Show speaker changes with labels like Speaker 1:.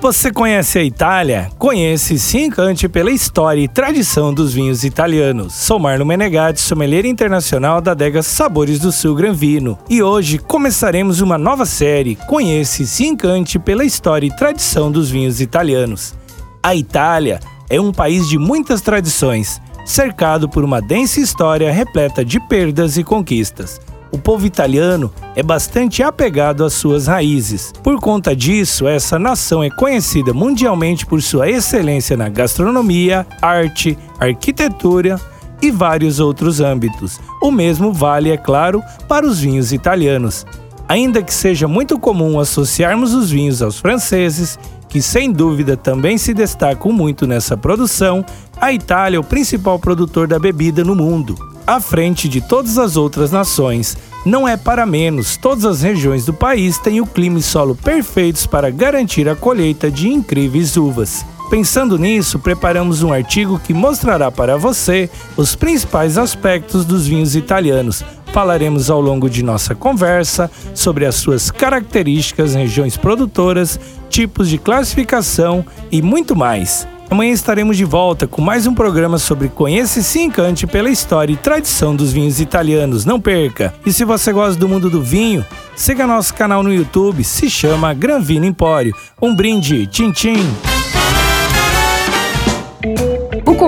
Speaker 1: Você conhece a Itália? Conhece se encante pela história e tradição dos vinhos italianos. Sou Marlon Menegatti, sommelier internacional da adega Sabores do Sul Gran Vino. E hoje começaremos uma nova série, Conhece se encante pela história e tradição dos vinhos italianos. A Itália é um país de muitas tradições, cercado por uma densa história repleta de perdas e conquistas o povo italiano é bastante apegado às suas raízes. Por conta disso, essa nação é conhecida mundialmente por sua excelência na gastronomia, arte, arquitetura e vários outros âmbitos. O mesmo vale, é claro, para os vinhos italianos. Ainda que seja muito comum associarmos os vinhos aos franceses, que sem dúvida também se destacam muito nessa produção, a Itália é o principal produtor da bebida no mundo à frente de todas as outras nações. Não é para menos, todas as regiões do país têm o clima e solo perfeitos para garantir a colheita de incríveis uvas. Pensando nisso, preparamos um artigo que mostrará para você os principais aspectos dos vinhos italianos. Falaremos ao longo de nossa conversa sobre as suas características, regiões produtoras, tipos de classificação e muito mais. Amanhã estaremos de volta com mais um programa sobre Conheça e se encante pela história e tradição dos vinhos italianos. Não perca! E se você gosta do mundo do vinho, siga nosso canal no YouTube, se chama Gran Vino Empório. Um brinde, tchim tchim!